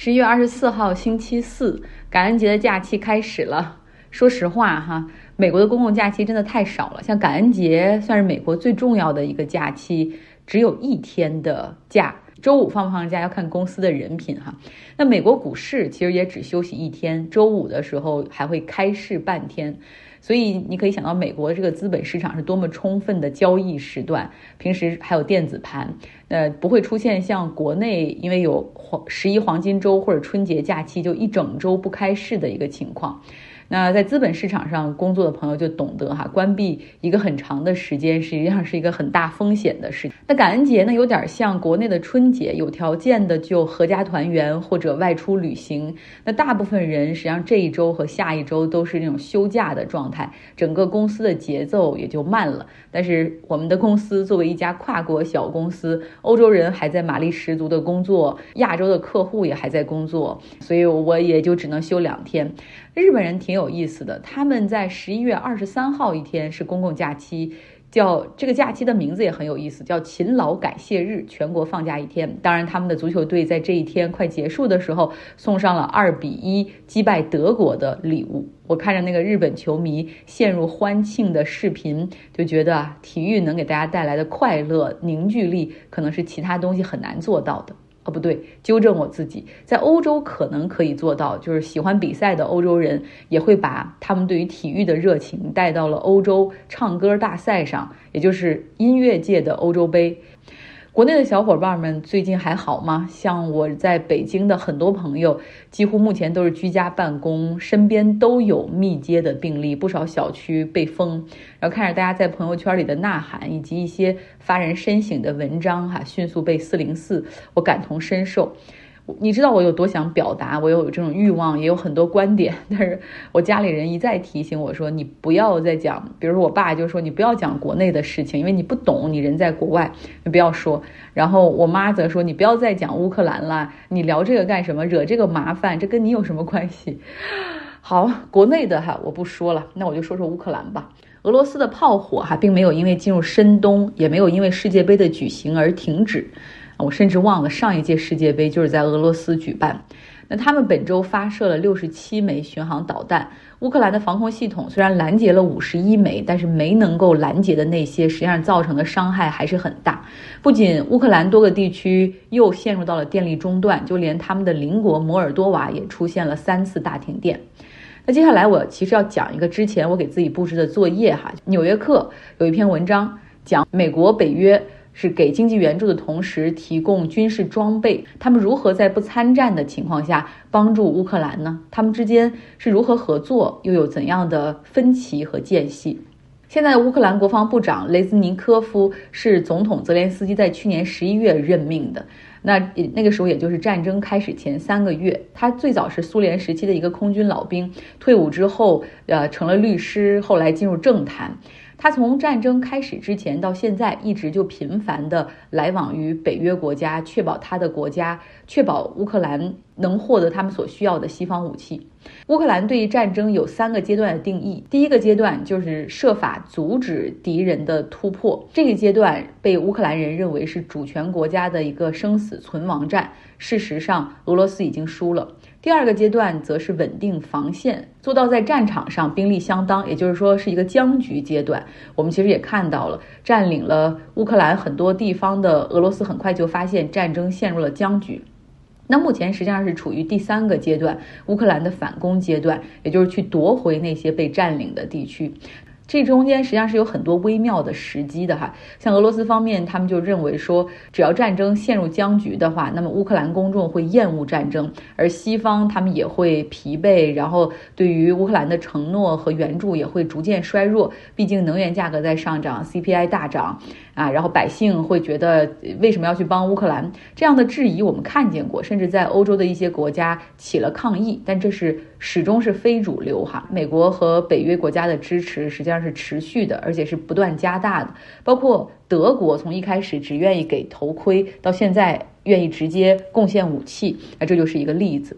十一月二十四号星期四，感恩节的假期开始了。说实话哈，美国的公共假期真的太少了。像感恩节算是美国最重要的一个假期，只有一天的假。周五放不放假要看公司的人品哈。那美国股市其实也只休息一天，周五的时候还会开市半天。所以你可以想到，美国这个资本市场是多么充分的交易时段，平时还有电子盘，呃，不会出现像国内因为有黄十一黄金周或者春节假期就一整周不开市的一个情况。那在资本市场上工作的朋友就懂得哈，关闭一个很长的时间，实际上是一个很大风险的事。那感恩节呢，有点像国内的春节，有条件的就合家团圆或者外出旅行。那大部分人实际上这一周和下一周都是那种休假的状态，整个公司的节奏也就慢了。但是我们的公司作为一家跨国小公司，欧洲人还在马力十足的工作，亚洲的客户也还在工作，所以我也就只能休两天。日本人挺有意思的，他们在十一月二十三号一天是公共假期，叫这个假期的名字也很有意思，叫勤劳感谢日，全国放假一天。当然，他们的足球队在这一天快结束的时候送上了二比一击败德国的礼物。我看着那个日本球迷陷入欢庆的视频，就觉得，体育能给大家带来的快乐凝聚力，可能是其他东西很难做到的。不对，纠正我自己，在欧洲可能可以做到，就是喜欢比赛的欧洲人也会把他们对于体育的热情带到了欧洲唱歌大赛上，也就是音乐界的欧洲杯。国内的小伙伴们最近还好吗？像我在北京的很多朋友，几乎目前都是居家办公，身边都有密接的病例，不少小区被封。然后看着大家在朋友圈里的呐喊，以及一些发人深省的文章，哈，迅速被四零四，我感同身受。你知道我有多想表达，我有这种欲望，也有很多观点，但是我家里人一再提醒我说，你不要再讲，比如说我爸就说你不要讲国内的事情，因为你不懂，你人在国外，你不要说。然后我妈则说你不要再讲乌克兰了，你聊这个干什么，惹这个麻烦，这跟你有什么关系？好，国内的哈我不说了，那我就说说乌克兰吧。俄罗斯的炮火哈并没有因为进入深冬，也没有因为世界杯的举行而停止。我甚至忘了上一届世界杯就是在俄罗斯举办。那他们本周发射了六十七枚巡航导弹。乌克兰的防空系统虽然拦截了五十一枚，但是没能够拦截的那些，实际上造成的伤害还是很大。不仅乌克兰多个地区又陷入到了电力中断，就连他们的邻国摩尔多瓦也出现了三次大停电。那接下来我其实要讲一个之前我给自己布置的作业哈，《纽约客》有一篇文章讲美国北约。是给经济援助的同时提供军事装备，他们如何在不参战的情况下帮助乌克兰呢？他们之间是如何合作，又有怎样的分歧和间隙？现在乌克兰国防部长雷兹尼科夫是总统泽连斯基在去年十一月任命的，那那个时候也就是战争开始前三个月。他最早是苏联时期的一个空军老兵，退伍之后，呃，成了律师，后来进入政坛。他从战争开始之前到现在，一直就频繁的来往于北约国家，确保他的国家，确保乌克兰能获得他们所需要的西方武器。乌克兰对于战争有三个阶段的定义，第一个阶段就是设法阻止敌人的突破，这个阶段被乌克兰人认为是主权国家的一个生死存亡战。事实上，俄罗斯已经输了。第二个阶段则是稳定防线，做到在战场上兵力相当，也就是说是一个僵局阶段。我们其实也看到了，占领了乌克兰很多地方的俄罗斯，很快就发现战争陷入了僵局。那目前实际上是处于第三个阶段，乌克兰的反攻阶段，也就是去夺回那些被占领的地区。这中间实际上是有很多微妙的时机的哈，像俄罗斯方面，他们就认为说，只要战争陷入僵局的话，那么乌克兰公众会厌恶战争，而西方他们也会疲惫，然后对于乌克兰的承诺和援助也会逐渐衰弱，毕竟能源价格在上涨，CPI 大涨。啊，然后百姓会觉得为什么要去帮乌克兰？这样的质疑我们看见过，甚至在欧洲的一些国家起了抗议，但这是始终是非主流哈。美国和北约国家的支持实际上是持续的，而且是不断加大的。包括德国从一开始只愿意给头盔，到现在愿意直接贡献武器，那这就是一个例子。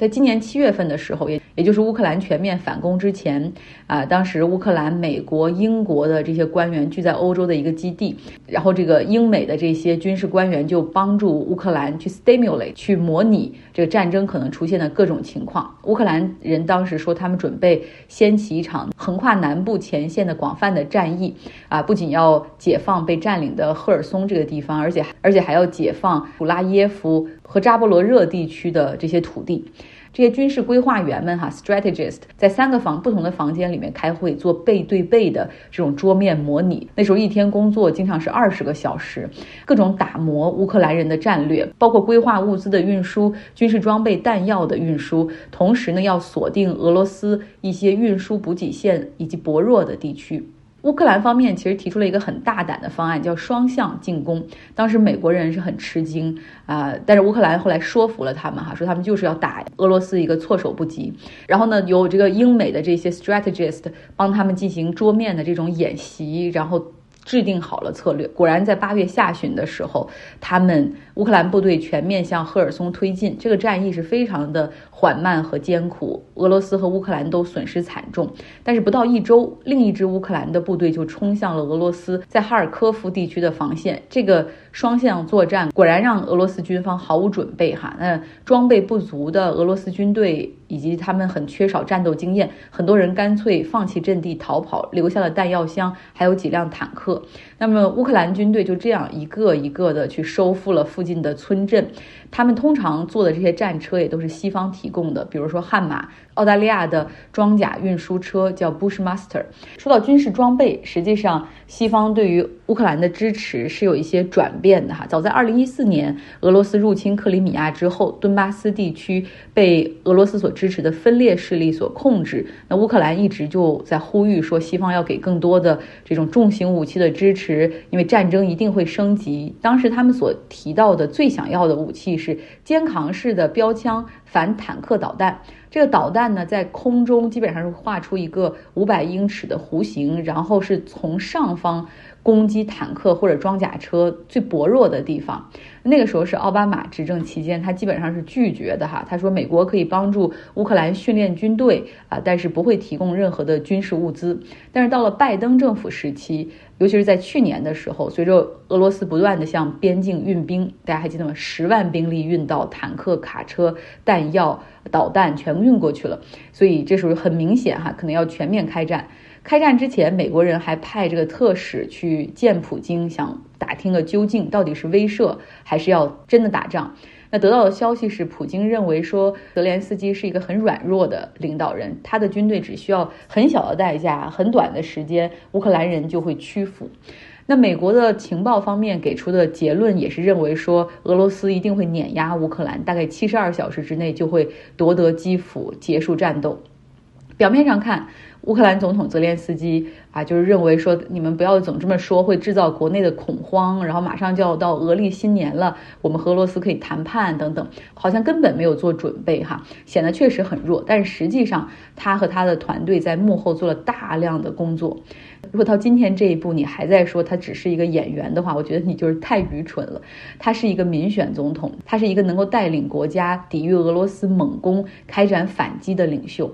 在今年七月份的时候，也也就是乌克兰全面反攻之前，啊，当时乌克兰、美国、英国的这些官员聚在欧洲的一个基地，然后这个英美的这些军事官员就帮助乌克兰去 stimulate 去模拟这个战争可能出现的各种情况。乌克兰人当时说，他们准备掀起一场横跨南部前线的广泛的战役，啊，不仅要解放被占领的赫尔松这个地方，而且而且还要解放普拉耶夫和扎波罗热地区的这些土地。这些军事规划员们哈，strategist 在三个房不同的房间里面开会，做背对背的这种桌面模拟。那时候一天工作经常是二十个小时，各种打磨乌克兰人的战略，包括规划物资的运输、军事装备、弹药的运输，同时呢要锁定俄罗斯一些运输补给线以及薄弱的地区。乌克兰方面其实提出了一个很大胆的方案，叫双向进攻。当时美国人是很吃惊啊，但是乌克兰后来说服了他们哈，说他们就是要打俄罗斯一个措手不及。然后呢，有这个英美的这些 strategist 帮他们进行桌面的这种演习，然后。制定好了策略，果然在八月下旬的时候，他们乌克兰部队全面向赫尔松推进。这个战役是非常的缓慢和艰苦，俄罗斯和乌克兰都损失惨重。但是不到一周，另一支乌克兰的部队就冲向了俄罗斯在哈尔科夫地区的防线。这个双向作战果然让俄罗斯军方毫无准备哈。那装备不足的俄罗斯军队以及他们很缺少战斗经验，很多人干脆放弃阵地逃跑，留下了弹药箱，还有几辆坦克。那么乌克兰军队就这样一个一个的去收复了附近的村镇，他们通常坐的这些战车也都是西方提供的，比如说悍马。澳大利亚的装甲运输车叫 Bushmaster。说到军事装备，实际上西方对于乌克兰的支持是有一些转变的哈。早在2014年俄罗斯入侵克里米亚之后，顿巴斯地区被俄罗斯所支持的分裂势力所控制，那乌克兰一直就在呼吁说，西方要给更多的这种重型武器的支持，因为战争一定会升级。当时他们所提到的最想要的武器是肩扛式的标枪反坦克导弹。这个导弹呢，在空中基本上是画出一个五百英尺的弧形，然后是从上方攻击坦克或者装甲车最薄弱的地方。那个时候是奥巴马执政期间，他基本上是拒绝的哈。他说美国可以帮助乌克兰训练军队啊，但是不会提供任何的军事物资。但是到了拜登政府时期，尤其是在去年的时候，随着俄罗斯不断的向边境运兵，大家还记得吗？十万兵力运到坦克、卡车、弹药。导弹全部运过去了，所以这时候很明显哈，可能要全面开战。开战之前，美国人还派这个特使去见普京，想打听个究竟，到底是威慑还是要真的打仗。那得到的消息是，普京认为说泽连斯基是一个很软弱的领导人，他的军队只需要很小的代价，很短的时间，乌克兰人就会屈服。那美国的情报方面给出的结论也是认为说，俄罗斯一定会碾压乌克兰，大概七十二小时之内就会夺得基辅，结束战斗。表面上看。乌克兰总统泽连斯基啊，就是认为说你们不要总这么说，会制造国内的恐慌。然后马上就要到俄历新年了，我们和俄罗斯可以谈判等等，好像根本没有做准备哈，显得确实很弱。但是实际上，他和他的团队在幕后做了大量的工作。如果到今天这一步，你还在说他只是一个演员的话，我觉得你就是太愚蠢了。他是一个民选总统，他是一个能够带领国家抵御俄罗斯猛攻、开展反击的领袖。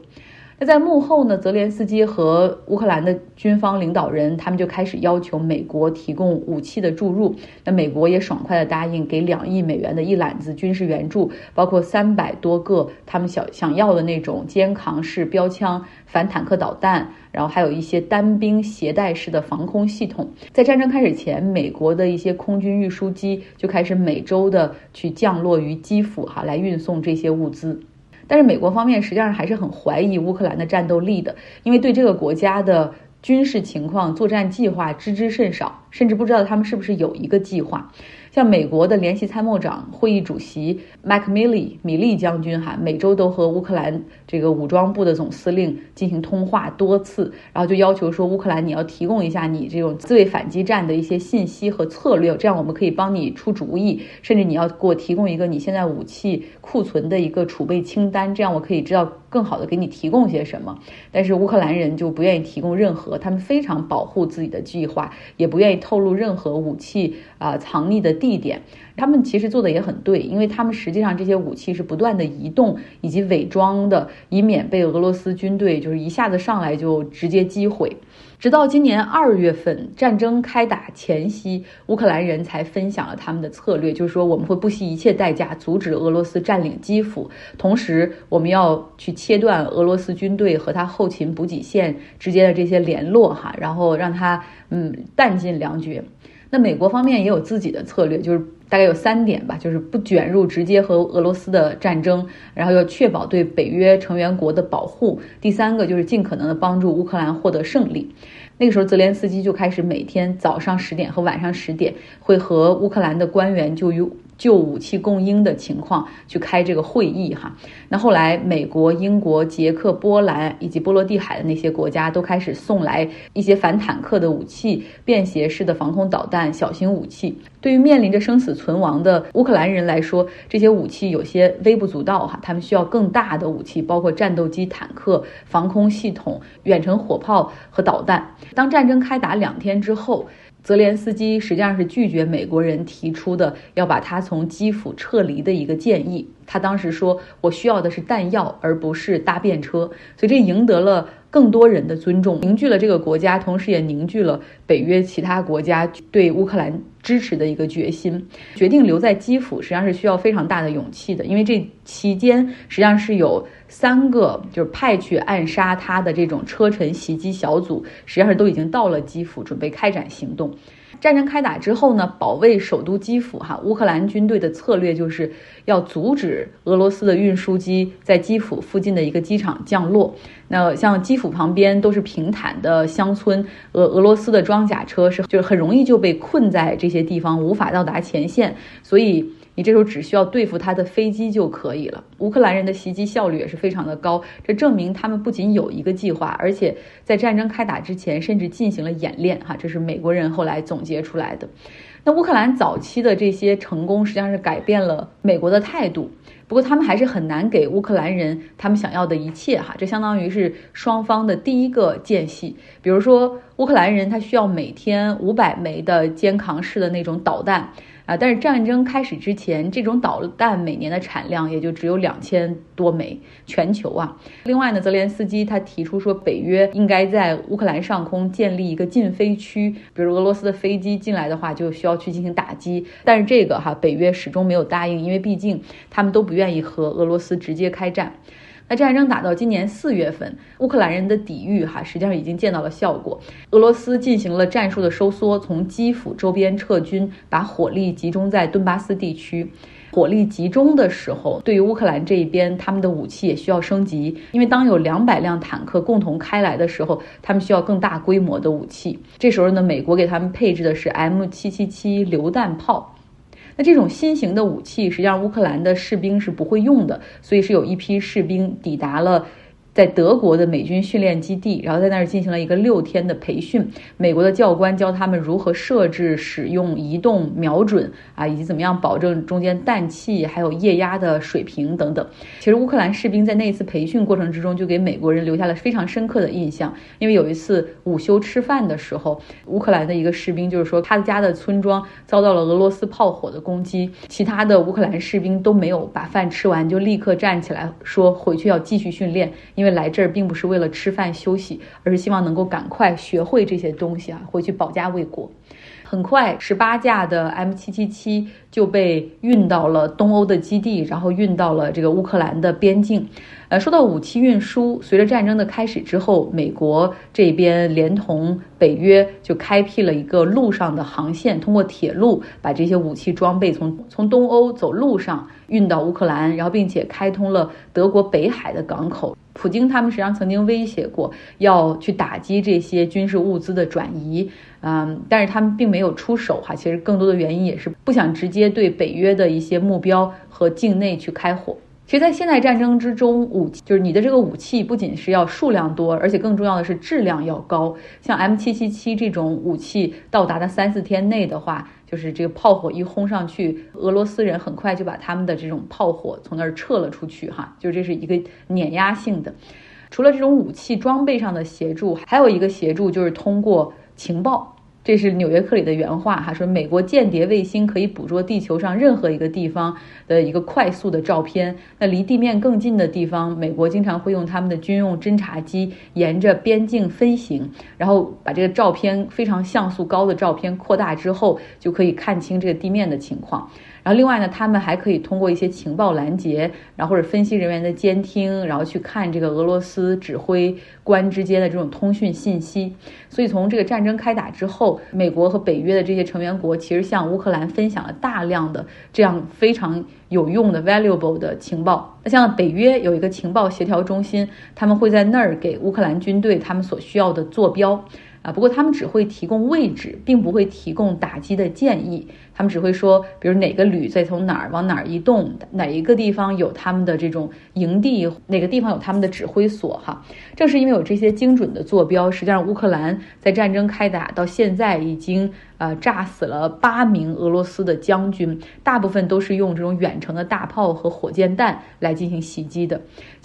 那在幕后呢？泽连斯基和乌克兰的军方领导人，他们就开始要求美国提供武器的注入。那美国也爽快的答应给两亿美元的一揽子军事援助，包括三百多个他们想想要的那种肩扛式标枪、反坦克导弹，然后还有一些单兵携带式的防空系统。在战争开始前，美国的一些空军运输机就开始每周的去降落于基辅，哈，来运送这些物资。但是美国方面实际上还是很怀疑乌克兰的战斗力的，因为对这个国家的军事情况、作战计划知之甚少，甚至不知道他们是不是有一个计划。像美国的联席参谋长会议主席麦克米利米利将军哈，每周都和乌克兰这个武装部的总司令进行通话多次，然后就要求说乌克兰你要提供一下你这种自卫反击战的一些信息和策略，这样我们可以帮你出主意，甚至你要给我提供一个你现在武器库存的一个储备清单，这样我可以知道更好的给你提供些什么。但是乌克兰人就不愿意提供任何，他们非常保护自己的计划，也不愿意透露任何武器啊藏匿的地。点。他们其实做的也很对，因为他们实际上这些武器是不断的移动以及伪装的，以免被俄罗斯军队就是一下子上来就直接击毁。直到今年二月份战争开打前夕，乌克兰人才分享了他们的策略，就是说我们会不惜一切代价阻止俄罗斯占领基辅，同时我们要去切断俄罗斯军队和他后勤补给线之间的这些联络，哈，然后让他嗯弹尽粮绝。那美国方面也有自己的策略，就是大概有三点吧，就是不卷入直接和俄罗斯的战争，然后要确保对北约成员国的保护。第三个就是尽可能的帮助乌克兰获得胜利。那个时候，泽连斯基就开始每天早上十点和晚上十点会和乌克兰的官员就与。就武器供应的情况去开这个会议哈，那后来美国、英国、捷克、波兰以及波罗的海的那些国家都开始送来一些反坦克的武器、便携式的防空导弹、小型武器。对于面临着生死存亡的乌克兰人来说，这些武器有些微不足道哈，他们需要更大的武器，包括战斗机、坦克、防空系统、远程火炮和导弹。当战争开打两天之后。泽连斯基实际上是拒绝美国人提出的要把他从基辅撤离的一个建议。他当时说：“我需要的是弹药，而不是搭便车。”所以这赢得了更多人的尊重，凝聚了这个国家，同时也凝聚了北约其他国家对乌克兰支持的一个决心。决定留在基辅实际上是需要非常大的勇气的，因为这期间实际上是有。三个就是派去暗杀他的这种车臣袭击小组，实际上是都已经到了基辅，准备开展行动。战争开打之后呢，保卫首都基辅，哈，乌克兰军队的策略就是要阻止俄罗斯的运输机在基辅附近的一个机场降落。那像基辅旁边都是平坦的乡村，俄俄罗斯的装甲车是就是很容易就被困在这些地方，无法到达前线，所以。你这时候只需要对付他的飞机就可以了。乌克兰人的袭击效率也是非常的高，这证明他们不仅有一个计划，而且在战争开打之前甚至进行了演练。哈，这是美国人后来总结出来的。那乌克兰早期的这些成功实际上是改变了美国的态度，不过他们还是很难给乌克兰人他们想要的一切。哈，这相当于是双方的第一个间隙。比如说，乌克兰人他需要每天五百枚的肩扛式的那种导弹。啊！但是战争开始之前，这种导弹每年的产量也就只有两千多枚，全球啊。另外呢，泽连斯基他提出说，北约应该在乌克兰上空建立一个禁飞区，比如俄罗斯的飞机进来的话，就需要去进行打击。但是这个哈，北约始终没有答应，因为毕竟他们都不愿意和俄罗斯直接开战。那战争打到今年四月份，乌克兰人的抵御哈，实际上已经见到了效果。俄罗斯进行了战术的收缩，从基辅周边撤军，把火力集中在顿巴斯地区。火力集中的时候，对于乌克兰这一边，他们的武器也需要升级，因为当有两百辆坦克共同开来的时候，他们需要更大规模的武器。这时候呢，美国给他们配置的是 M 七七七榴弹炮。那这种新型的武器，实际上乌克兰的士兵是不会用的，所以是有一批士兵抵达了。在德国的美军训练基地，然后在那儿进行了一个六天的培训。美国的教官教他们如何设置、使用、移动、瞄准啊，以及怎么样保证中间氮气还有液压的水平等等。其实乌克兰士兵在那一次培训过程之中，就给美国人留下了非常深刻的印象。因为有一次午休吃饭的时候，乌克兰的一个士兵就是说，他的家的村庄遭到了俄罗斯炮火的攻击，其他的乌克兰士兵都没有把饭吃完，就立刻站起来说回去要继续训练，因为。来这儿并不是为了吃饭休息，而是希望能够赶快学会这些东西啊，回去保家卫国。很快，十八架的 M 七七七就被运到了东欧的基地，然后运到了这个乌克兰的边境。呃，说到武器运输，随着战争的开始之后，美国这边连同北约就开辟了一个陆上的航线，通过铁路把这些武器装备从从东欧走路上运到乌克兰，然后并且开通了德国北海的港口。普京他们实际上曾经威胁过要去打击这些军事物资的转移，嗯，但是他们并没有出手哈。其实更多的原因也是不想直接对北约的一些目标和境内去开火。其实，在现代战争之中，武器就是你的这个武器不仅是要数量多，而且更重要的是质量要高。像 M 七七七这种武器到达的三四天内的话，就是这个炮火一轰上去，俄罗斯人很快就把他们的这种炮火从那儿撤了出去，哈，就这是一个碾压性的。除了这种武器装备上的协助，还有一个协助就是通过情报。这是《纽约客》里的原话哈，说美国间谍卫星可以捕捉地球上任何一个地方的一个快速的照片。那离地面更近的地方，美国经常会用他们的军用侦察机沿着边境飞行，然后把这个照片非常像素高的照片扩大之后，就可以看清这个地面的情况。然后另外呢，他们还可以通过一些情报拦截，然后或者分析人员的监听，然后去看这个俄罗斯指挥官之间的这种通讯信息。所以从这个战争开打之后，美国和北约的这些成员国其实向乌克兰分享了大量的这样非常有用的 valuable 的情报。那像北约有一个情报协调中心，他们会在那儿给乌克兰军队他们所需要的坐标。啊，不过他们只会提供位置，并不会提供打击的建议。他们只会说，比如哪个旅在从哪儿往哪儿移动，哪一个地方有他们的这种营地，哪个地方有他们的指挥所。哈，正是因为有这些精准的坐标，实际上乌克兰在战争开打到现在已经呃炸死了八名俄罗斯的将军，大部分都是用这种远程的大炮和火箭弹来进行袭击的。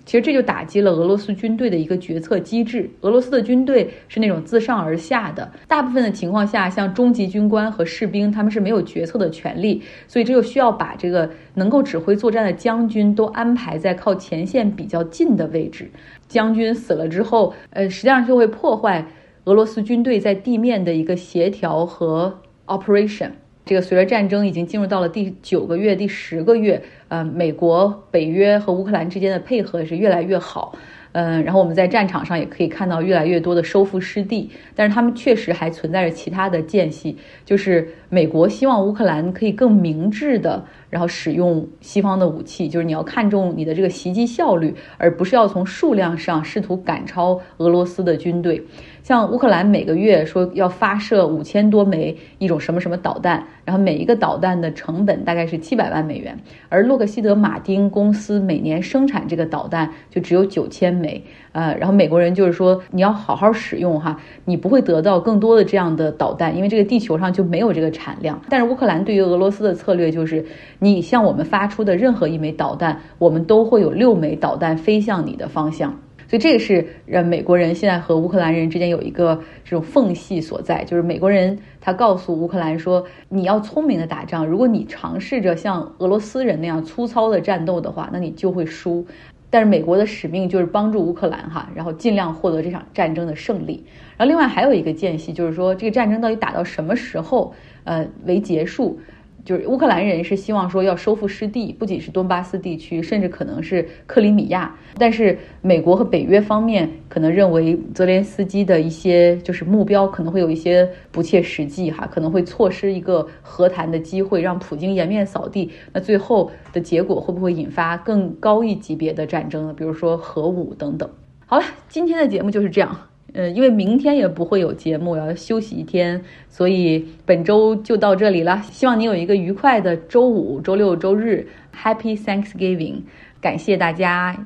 其实这就打击了俄罗斯军队的一个决策机制。俄罗斯的军队是那种自上而下的，大部分的情况下，像中级军官和士兵，他们是没有决决策的权利。所以这就需要把这个能够指挥作战的将军都安排在靠前线比较近的位置。将军死了之后，呃，实际上就会破坏俄罗斯军队在地面的一个协调和 operation。这个随着战争已经进入到了第九个月、第十个月，呃，美国、北约和乌克兰之间的配合是越来越好，嗯，然后我们在战场上也可以看到越来越多的收复失地，但是他们确实还存在着其他的间隙，就是美国希望乌克兰可以更明智的。然后使用西方的武器，就是你要看重你的这个袭击效率，而不是要从数量上试图赶超俄罗斯的军队。像乌克兰每个月说要发射五千多枚一种什么什么导弹，然后每一个导弹的成本大概是七百万美元，而洛克希德马丁公司每年生产这个导弹就只有九千枚。呃，然后美国人就是说你要好好使用哈，你不会得到更多的这样的导弹，因为这个地球上就没有这个产量。但是乌克兰对于俄罗斯的策略就是。你向我们发出的任何一枚导弹，我们都会有六枚导弹飞向你的方向。所以这个是让美国人现在和乌克兰人之间有一个这种缝隙所在，就是美国人他告诉乌克兰说，你要聪明的打仗，如果你尝试着像俄罗斯人那样粗糙的战斗的话，那你就会输。但是美国的使命就是帮助乌克兰哈，然后尽量获得这场战争的胜利。然后另外还有一个间隙，就是说这个战争到底打到什么时候呃为结束？就是乌克兰人是希望说要收复失地，不仅是顿巴斯地区，甚至可能是克里米亚。但是美国和北约方面可能认为泽连斯基的一些就是目标可能会有一些不切实际哈，可能会错失一个和谈的机会，让普京颜面扫地。那最后的结果会不会引发更高一级别的战争呢？比如说核武等等。好了，今天的节目就是这样。呃，因为明天也不会有节目，要休息一天，所以本周就到这里了。希望你有一个愉快的周五、周六、周日，Happy Thanksgiving！感谢大家。